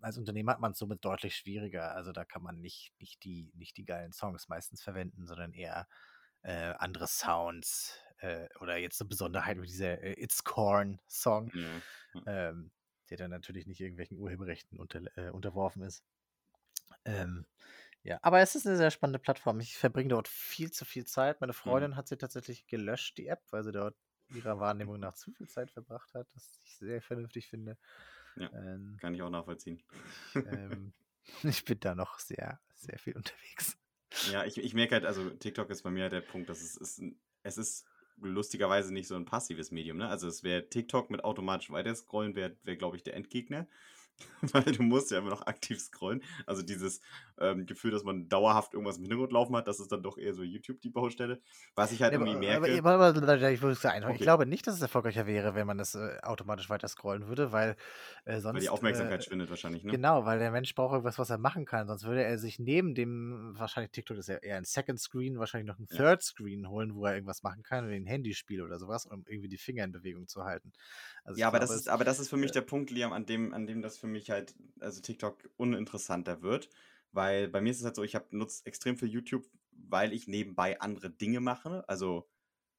Als Unternehmen hat man's somit deutlich schwieriger. Also, da kann man nicht nicht die nicht die geilen Songs meistens verwenden, sondern eher, äh, andere Sounds, äh, oder jetzt 'ne Besonderheit mit dieser, äh, It's Corn-Song, Ja, ja. ähm, der dann natürlich nicht irgendwelchen Urheberrechten unterl äh, unterworfen ist. Ähm, ja, aber es ist 'ne sehr spannende Plattform. Ich verbringe dort viel zu viel Zeit. Meine Mhm. Freundin hat sie tatsächlich gelöscht, die App, weil sie dort ihrer Wahrnehmung nach zu viel Zeit verbracht hat, was ich sehr vernünftig finde. Ja, Ähm kann ich auch nachvollziehen. ich, ähm ich bin da noch sehr, sehr viel unterwegs. Ja, ich ich merke halt, also TikTok ist bei mir der Punkt, dass es ist es ist lustigerweise nicht so 'n passives Medium, ne? Also, es wäre TikTok mit automatisch Weiterscrollen wäre wäre, glaube ich, der Endgegner, weil du musst ja immer noch aktiv scrollen. Also, dieses, ähm, Gefühl, dass man dauerhaft irgendwas im Hintergrund laufen hat, das ist dann doch eher so YouTube die Baustelle. Was ich halt Ja, irgendwie aber merke aber aber ich sagen, ich Okay. glaube nicht, dass es erfolgreicher wäre, wenn man das, äh, automatisch weiter scrollen würde, weil, äh, Weil sonst, die Aufmerksamkeit äh schwindet wahrscheinlich, ne? genau, weil der Mensch braucht irgendwas, was er machen kann, sonst würde er sich neben dem wahrscheinlich TikTok ist ja eher 'n Second Screen, wahrscheinlich noch 'n Ja. Third Screen holen, wo er irgendwas machen kann, wie 'n Handyspiel oder so was, um irgendwie die Finger in Bewegung zu halten. Also, ich Ja, aber das glaube, ist es aber das ist für mich äh der Punkt, Liam, an dem an dem das für mich halt also, TikTok uninteressanter wird, weil bei mir ist es halt so, ich habe nutze extrem viel YouTube, weil ich nebenbei andere Dinge mache. Also,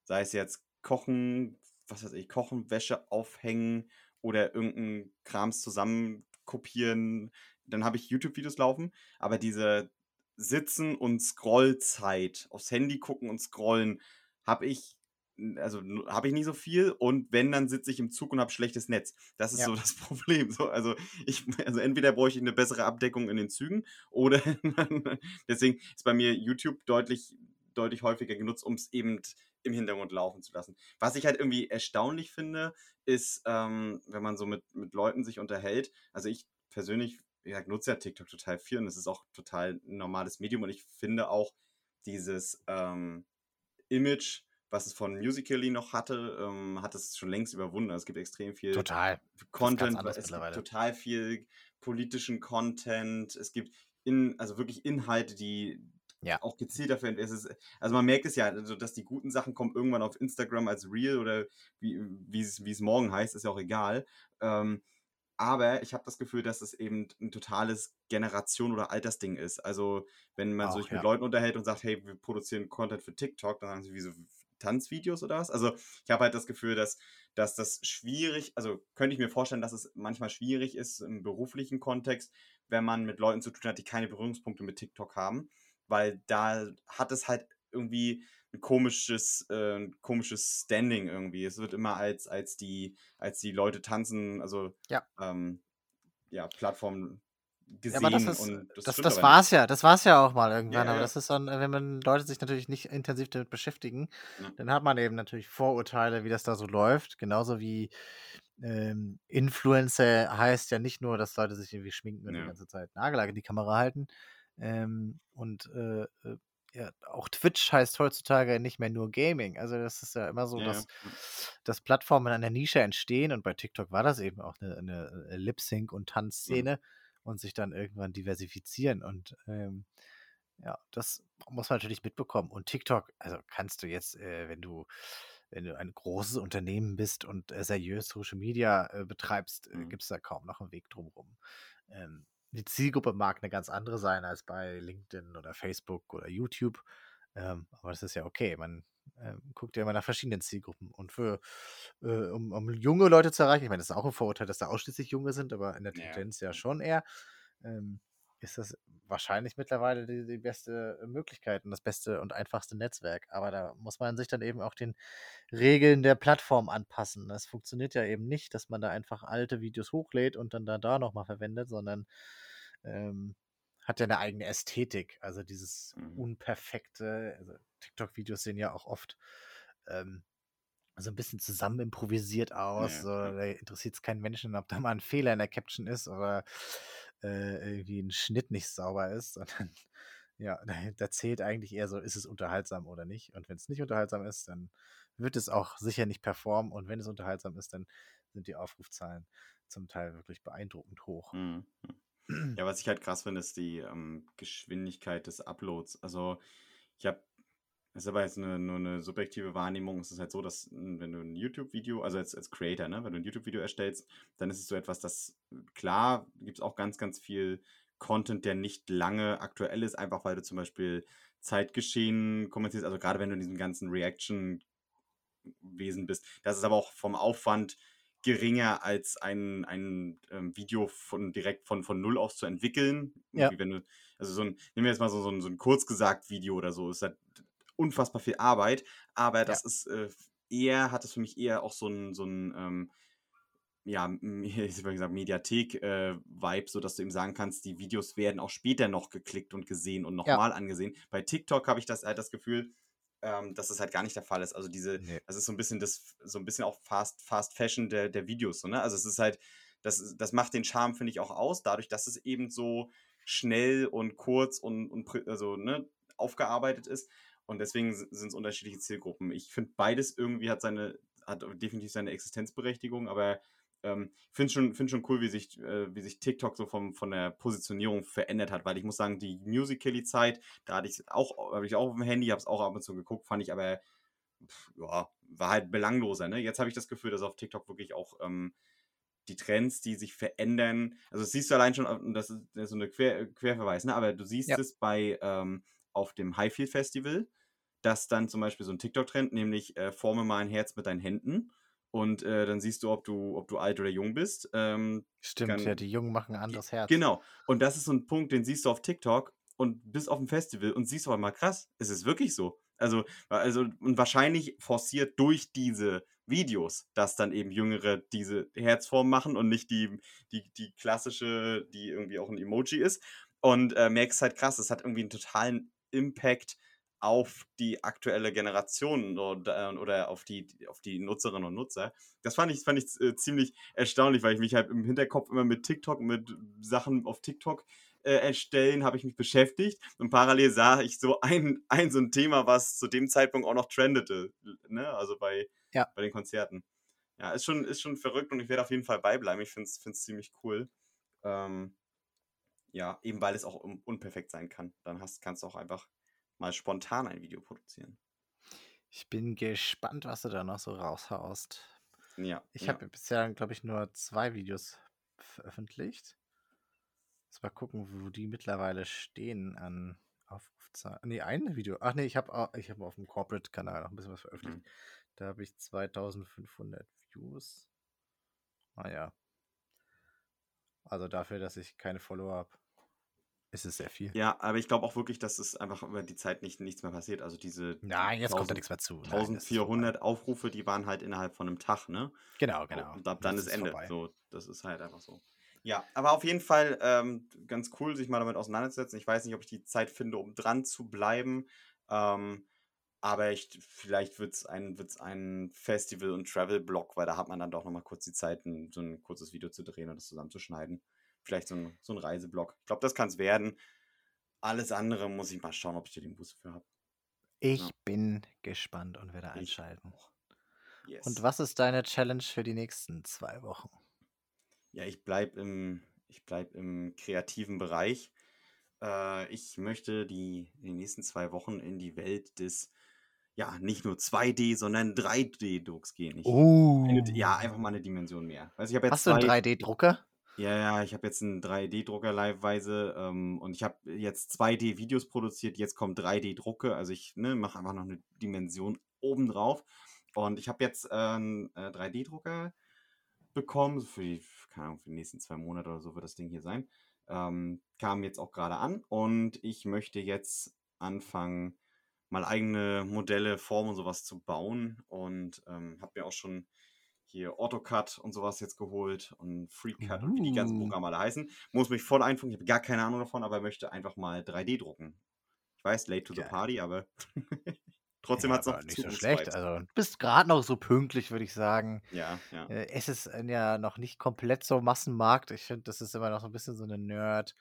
sei es jetzt Kochen, was weiß ich, Kochen, Wäsche aufhängen oder irgend 'n Krams zusammenkopieren. Dann habe ich YouTube-Videos laufen, aber diese Sitzen und Scrollzeit, aufs Handy gucken und scrollen, habe ich also, habe ich nicht so viel und wenn, dann sitze ich im Zug und habe schlechtes Netz. Das ist Ja. so das Problem. So, also, ich also, entweder bräuchte ich 'ne bessere Abdeckung in den Zügen oder deswegen ist bei mir YouTube deutlich deutlich häufiger genutzt, um's eben im Hintergrund laufen zu lassen. Was ich halt irgendwie erstaunlich finde, ist, ähm, wenn man so mit mit Leuten sich unterhält also, ich persönlich, wie gesagt, nutze ja TikTok total viel und es ist auch total 'n normales Medium und ich finde auch dieses, ähm, Image, was es von Musical.ly noch hatte, ähm, hat es schon längst überwunden. Also, es gibt extrem viel Total. Content, es gibt total viel politischen Content. Es gibt in also, wirklich Inhalte, die Ja. auch gezielt dafür es ist also, man merkt es ja, also, dass die guten Sachen kommen irgendwann auf Instagram als Reel oder wie wie's wie's morgen heißt, ist ja auch egal. Ähm, aber ich habe das Gefühl, dass es eben 'n totales Generation oder Altersding ist. Also, wenn man Auch, sich mit ja. Leuten unterhält und sagt: „Hey, wir produzieren Content für TikTok“, dann sagen sie: „Wieso Tanzvideos oder was?“ Also, ich habe halt das Gefühl, dass dass das schwierig also, könnte ich mir vorstellen, dass es manchmal schwierig ist im beruflichen Kontext, wenn man mit Leuten zu tun hat, die keine Berührungspunkte mit TikTok haben, weil da hat es halt irgendwie 'n komisches äh, komisches Standing irgendwie. Es wird immer als als die als die Leute tanzen, also, Ja. ähm, ja, Plattform Ja, aber das gesehen ist das das das aber war's ja. Das war's ja auch mal Ja, irgendwann, aber ja. das ist dann wenn man Leute sich natürlich nicht intensiv damit beschäftigen, Ja. dann hat man eben natürlich Vorurteile, wie das da so läuft. Genauso wie, ähm, Influencer heißt ja nicht nur, dass Leute sich irgendwie schminken und die ganze Zeit Nagellack in die Kamera halten. Ähm, und, äh, äh, ja, auch Twitch heißt heutzutage nicht mehr nur Gaming. Also, das ist ja immer so, Ja, dass Ja. dass Plattformen in einer Nische entstehen und bei TikTok war das eben auch 'ne 'ne, äh, Lip-Sync und Mhm. Und sich dann irgendwann diversifizieren und, ähm, ja, das muss man natürlich mitbekommen. Und TikTok also, kannst du jetzt, äh, wenn du wenn du ein großes Unternehmen bist und, äh, seriös Social Media, äh, betreibst, äh, Mhm. gibt's da kaum noch 'n Weg drum rum. Ähm, die Zielgruppe mag 'ne ganz andere sein als bei LinkedIn oder Facebook oder YouTube, ähm, aber das ist ja okay. Man, ähm, guckt ja immer nach verschiedenen Zielgruppen und für äh, um um junge Leute zu erreichen ich meine, das ist auch 'n Vorurteil, dass da ausschließlich Junge sind, aber in der Tendenz ja ja. schon eher, ähm, ist das wahrscheinlich mittlerweile die die beste Möglichkeit und das beste und einfachste Netzwerk. Aber da muss man sich dann eben auch den Regeln der Plattform anpassen. Das funktioniert ja eben nicht, dass man da einfach alte Videos hochlädt und dann da da noch mal verwendet, sondern, ähm, hat ja 'ne eigene Ästhetik. Also, dieses Mhm. unperfekte also, TikTok-Videos sehen ja auch oft, ähm, so 'n bisschen zusammen improvisiert Ja, aus. So, ja. da interessiert's keinen Menschen, ob da mal 'n Fehler in der Caption ist oder, äh, irgendwie 'n Schnitt nicht sauber ist, sondern ja, da zählt eigentlich eher so, ist es unterhaltsam oder nicht? Und wenn's nicht unterhaltsam ist, dann wird es auch sicher nicht performen. Und wenn es unterhaltsam ist, dann sind die Aufrufzahlen zum Teil wirklich beeindruckend hoch. Mhm. Ja, was ich halt krass finde, ist die ähm, Geschwindigkeit des Uploads. Also ich habe, das ist aber jetzt eine, nur eine subjektive Wahrnehmung. Es ist halt so, dass wenn du ein YouTube-Video, also als, als Creator, ne, wenn du ein YouTube-Video erstellst, dann ist es so etwas, das klar gibt es auch ganz, ganz viel Content, der nicht lange aktuell ist, einfach weil du zum Beispiel Zeitgeschehen kommentierst. Also gerade wenn du in diesem ganzen Reaction-Wesen bist. Das ist aber auch vom Aufwand geringer als ein, ein ähm, Video von direkt von, von null aus zu entwickeln. Ja. wenn du, also so ein, nehmen wir jetzt mal so, so ein, so ein kurz gesagt Video oder so, ist halt unfassbar viel Arbeit, aber das ja. ist äh, eher, hat es für mich eher auch so ein, so ein ähm, ja, ich würde sagen, Mediathek-Vibe, äh, so dass du ihm sagen kannst, die Videos werden auch später noch geklickt und gesehen und nochmal ja. angesehen. Bei TikTok habe ich das halt das Gefühl, ähm, dass das halt gar nicht der Fall ist. Also diese, nee. das ist so ein bisschen das, so ein bisschen auch Fast, Fast Fashion der, der Videos, so, ne? Also es ist halt, das, das macht den Charme, finde ich, auch aus, dadurch, dass es eben so schnell und kurz und, und also, ne, aufgearbeitet ist. Und deswegen sind es unterschiedliche Zielgruppen. Ich finde, beides irgendwie hat seine, hat definitiv seine Existenzberechtigung, aber ähm, finde schon, find schon cool, wie sich, äh, wie sich TikTok so vom, von der Positionierung verändert hat, weil ich muss sagen, die Musical.ly-Zeit, da hatte ich auch, habe ich auch auf dem Handy, habe es auch ab und zu geguckt, fand ich aber, pff, ja, war halt belangloser. Ne? Jetzt habe ich das Gefühl, dass auf TikTok wirklich auch ähm, die Trends, die sich verändern, also das siehst du allein schon, das ist, das ist so eine Quer, Querverweis, ne? aber du siehst ja. es bei ähm, auf dem Highfield Festival, dass dann zum Beispiel so ein TikTok-Trend, nämlich äh, forme mal ein Herz mit deinen Händen und äh, dann siehst du, ob du, ob du alt oder jung bist. Ähm, Stimmt, kann, ja, die Jungen machen ein anderes Herz. Genau. Und das ist so ein Punkt, den siehst du auf TikTok und bist auf dem Festival und siehst aber mal krass, es ist wirklich so. Also, also, und wahrscheinlich forciert durch diese Videos, dass dann eben Jüngere diese Herzform machen und nicht die, die, die klassische, die irgendwie auch ein Emoji ist. Und äh, merkst halt krass, es hat irgendwie einen totalen Impact auf die aktuelle Generation oder, äh, oder auf, die, auf die Nutzerinnen und Nutzer. Das fand ich, fand ich äh, ziemlich erstaunlich, weil ich mich halt im Hinterkopf immer mit TikTok, mit Sachen auf TikTok äh, erstellen, habe ich mich beschäftigt und parallel sah ich so ein, ein so ein Thema, was zu dem Zeitpunkt auch noch trendete, ne? also bei, ja. bei den Konzerten. Ja, ist schon, ist schon verrückt und ich werde auf jeden Fall beibleiben. Ich finde es ziemlich cool. Ähm, ja, eben weil es auch unperfekt sein kann. Dann hast, kannst du auch einfach mal spontan ein Video produzieren. Ich bin gespannt, was du da noch so raushaust. Ja. Ich ja. habe bisher, glaube ich, nur zwei Videos veröffentlicht. Jetzt mal gucken, wo die mittlerweile stehen an Aufrufzahlen. Nee, ein Video. Ach nee, ich habe ich hab auf dem Corporate-Kanal noch ein bisschen was veröffentlicht. Mhm. Da habe ich 2500 Views. Ah ja. Also dafür, dass ich keine Follower habe. Es ist sehr viel. Ja, aber ich glaube auch wirklich, dass es einfach über die Zeit nicht, nichts mehr passiert. Also diese. Nein, jetzt 1000, kommt da nichts mehr zu. Nein, 1400 Aufrufe, die waren halt innerhalb von einem Tag, ne? Genau, genau. Und ab dann ist, ist Ende. So, das ist halt einfach so. Ja, aber auf jeden Fall ähm, ganz cool, sich mal damit auseinanderzusetzen. Ich weiß nicht, ob ich die Zeit finde, um dran zu bleiben. Ähm, aber ich, vielleicht wird es ein, wird's ein Festival- und Travel-Blog, weil da hat man dann doch nochmal kurz die Zeit, ein, so ein kurzes Video zu drehen und das zusammenzuschneiden vielleicht so ein, so ein Reiseblog. Ich glaube, das kann es werden. Alles andere muss ich mal schauen, ob ich hier den Boost für habe. Ich ja. bin gespannt und werde einschalten. Yes. Und was ist deine Challenge für die nächsten zwei Wochen? Ja, ich bleibe im, bleib im kreativen Bereich. Äh, ich möchte die in den nächsten zwei Wochen in die Welt des, ja, nicht nur 2D, sondern 3D-Drucks gehen. Ich, oh. Eine, ja, einfach mal eine Dimension mehr. Also ich jetzt Hast du einen 3D-Drucker? Ja, ja, ich habe jetzt einen 3D-Drucker liveweise ähm, und ich habe jetzt 2D-Videos produziert, jetzt kommt 3D-Drucke, also ich ne, mache einfach noch eine Dimension obendrauf. Und ich habe jetzt äh, einen äh, 3D-Drucker bekommen, für die, keine Ahnung, für die nächsten zwei Monate oder so wird das Ding hier sein. Ähm, kam jetzt auch gerade an und ich möchte jetzt anfangen, mal eigene Modelle, Formen und sowas zu bauen und ähm, habe mir auch schon hier AutoCAD und sowas jetzt geholt und FreeCAD uh. und wie die ganzen uh. Programme alle heißen. Muss mich voll einfunken, ich habe gar keine Ahnung davon, aber möchte einfach mal 3D drucken. Ich weiß, late to the party, aber trotzdem ja, hat es noch nicht so schlecht. Also du bist gerade noch so pünktlich, würde ich sagen. Ja, ja. Äh, es ist ja noch nicht komplett so Massenmarkt. Ich finde, das ist immer noch so ein bisschen so eine Nerd.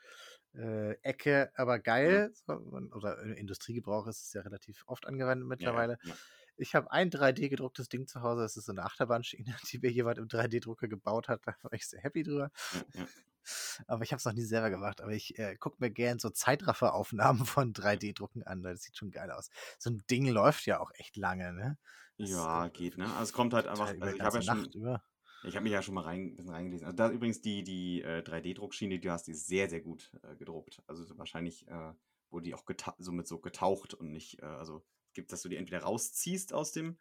Äh, Ecke, aber geil. Ja. Oder Industriegebrauch ist es ja relativ oft angewendet mittlerweile. Ja, ja. Ich habe ein 3D-gedrucktes Ding zu Hause. Das ist so eine Achterbahnschiene, die mir jemand im 3D-Drucker gebaut hat. Da war ich sehr happy drüber. Ja. Aber ich habe es noch nie selber gemacht. Aber ich äh, gucke mir gern so Zeitrafferaufnahmen von 3D-Drucken an. Das sieht schon geil aus. So ein Ding läuft ja auch echt lange, ne? Das, Ja, äh, geht, ne? Also es kommt halt einfach, also ich habe ja ganze schon, Nacht über. ich habe mich ja schon mal rein, ein bisschen reingelesen. Also da übrigens die, die äh, 3D-Druckschiene, die du hast, die ist sehr, sehr gut äh, gedruckt. Also so wahrscheinlich äh, wurde die auch geta so mit so getaucht und nicht, äh, also gibt, dass du die entweder rausziehst aus dem,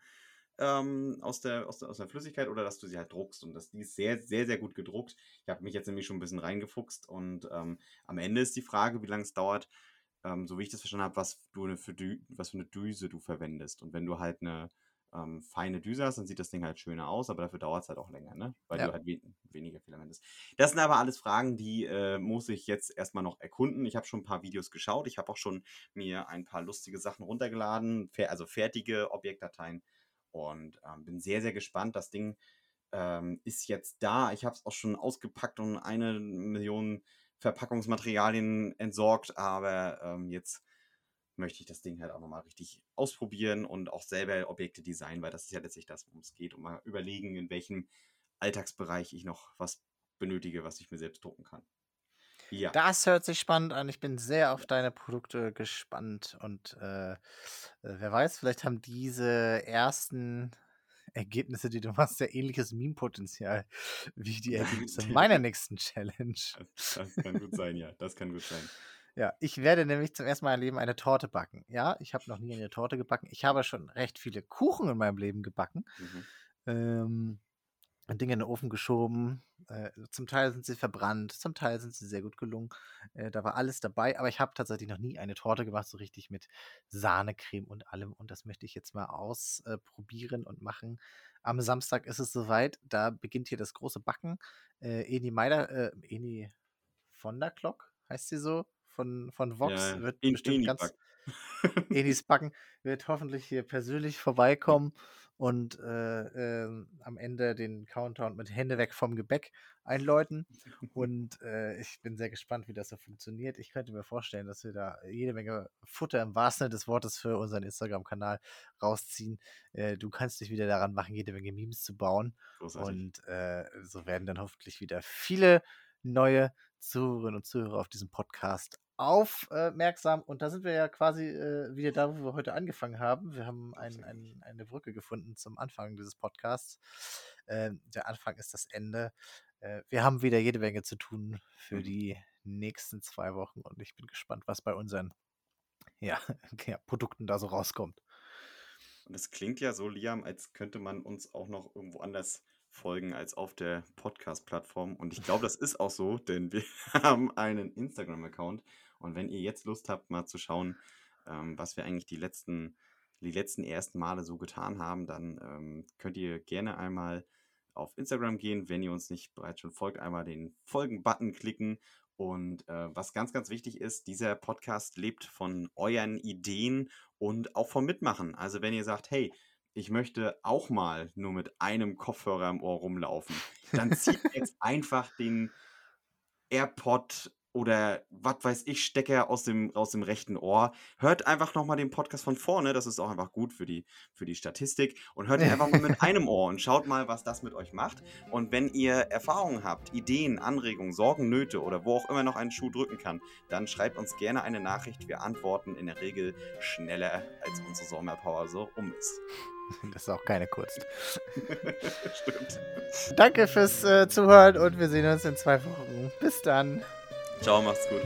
ähm, aus der, aus der, aus der Flüssigkeit oder dass du sie halt druckst. Und das, die ist sehr, sehr, sehr gut gedruckt. Ich habe mich jetzt nämlich schon ein bisschen reingefuchst und ähm, am Ende ist die Frage, wie lange es dauert, ähm, so wie ich das verstanden habe, was was für eine Düse du verwendest. Und wenn du halt eine ähm, feine Düse hast, dann sieht das Ding halt schöner aus, aber dafür dauert es halt auch länger, ne? Weil Ja. du halt we weniger Filament hast. Das sind aber alles Fragen, die äh, muss ich jetzt erstmal noch erkunden. Ich habe schon ein paar Videos geschaut. Ich habe auch schon mir ein paar lustige Sachen runtergeladen, also fertige Objektdateien. Und ähm, bin sehr, sehr gespannt. Das Ding ähm, ist jetzt da. Ich habe es auch schon ausgepackt und eine Million Verpackungsmaterialien entsorgt, aber ähm, jetzt möchte ich das Ding halt auch nochmal richtig ausprobieren und auch selber Objekte designen, weil das ist ja letztlich das, worum es geht. Und mal überlegen, in welchem Alltagsbereich ich noch was benötige, was ich mir selbst drucken kann. Ja. Das hört sich spannend an. Ich bin sehr auf deine Produkte gespannt. Und äh, äh, wer weiß, vielleicht haben diese ersten Ergebnisse, die du machst, ja ähnliches Meme-Potenzial wie die Ergebnisse meiner nächsten Challenge. Das, das kann gut sein, ja. Das kann gut sein. Ja, ich werde nämlich zum ersten Mal im Leben eine Torte backen. Ja, ich habe noch nie eine Torte gebacken. Ich habe schon recht viele Kuchen in meinem Leben gebacken. Mhm. Ähm, Dinge in den Ofen geschoben. Äh, zum Teil sind sie verbrannt, zum Teil sind sie sehr gut gelungen. Äh, da war alles dabei, aber ich habe tatsächlich noch nie eine Torte gemacht, so richtig mit Sahnecreme und allem. Und das möchte ich jetzt mal ausprobieren und machen. Am Samstag ist es soweit. Da beginnt hier das große Backen. Äh, Eni Meider, äh, Eni von der Glock, heißt sie so? Von, von Vox Ja, wird in- bestimmt Eni ganz. Enis Backen wird hoffentlich hier persönlich vorbeikommen und äh, ähm, am Ende den Countdown mit Hände weg vom Gebäck einläuten. Und äh, ich bin sehr gespannt, wie das so funktioniert. Ich könnte mir vorstellen, dass wir da jede Menge Futter im wahrsten Sinne des Wortes für unseren Instagram-Kanal rausziehen. Äh, du kannst dich wieder daran machen, jede Menge Memes zu bauen. Großartig. Und äh, so werden dann hoffentlich wieder viele neue Zuhörerinnen und Zuhörer auf diesem Podcast aufmerksam. Und da sind wir ja quasi äh, wieder da, wo wir heute angefangen haben. Wir haben ein, ein, eine Brücke gefunden zum Anfang dieses Podcasts. Äh, der Anfang ist das Ende. Äh, wir haben wieder jede Menge zu tun für Mhm. die nächsten zwei Wochen und ich bin gespannt, was bei unseren ja, ja, Produkten da so rauskommt. Und es klingt ja so, Liam, als könnte man uns auch noch irgendwo anders folgen als auf der Podcast-Plattform. Und ich glaube, das ist auch so, denn wir haben einen Instagram-Account. Und wenn ihr jetzt Lust habt, mal zu schauen, ähm, was wir eigentlich die letzten, die letzten ersten Male so getan haben, dann ähm, könnt ihr gerne einmal auf Instagram gehen. Wenn ihr uns nicht bereits schon folgt, einmal den Folgen-Button klicken. Und äh, was ganz, ganz wichtig ist, dieser Podcast lebt von euren Ideen und auch vom Mitmachen. Also wenn ihr sagt, hey, ich möchte auch mal nur mit einem Kopfhörer im Ohr rumlaufen, dann zieht jetzt einfach den AirPod oder was weiß ich, Stecker aus dem, aus dem rechten Ohr. Hört einfach nochmal den Podcast von vorne, das ist auch einfach gut für die, für die Statistik. Und hört ihn einfach mal mit einem Ohr und schaut mal, was das mit euch macht. Und wenn ihr Erfahrungen habt, Ideen, Anregungen, Sorgen, Nöte oder wo auch immer noch einen Schuh drücken kann, dann schreibt uns gerne eine Nachricht. Wir antworten in der Regel schneller, als unsere Sommerpower so um ist. Das ist auch keine Kunst. Stimmt. Danke fürs äh, Zuhören und wir sehen uns in zwei Wochen. Bis dann. Ciao, macht's gut.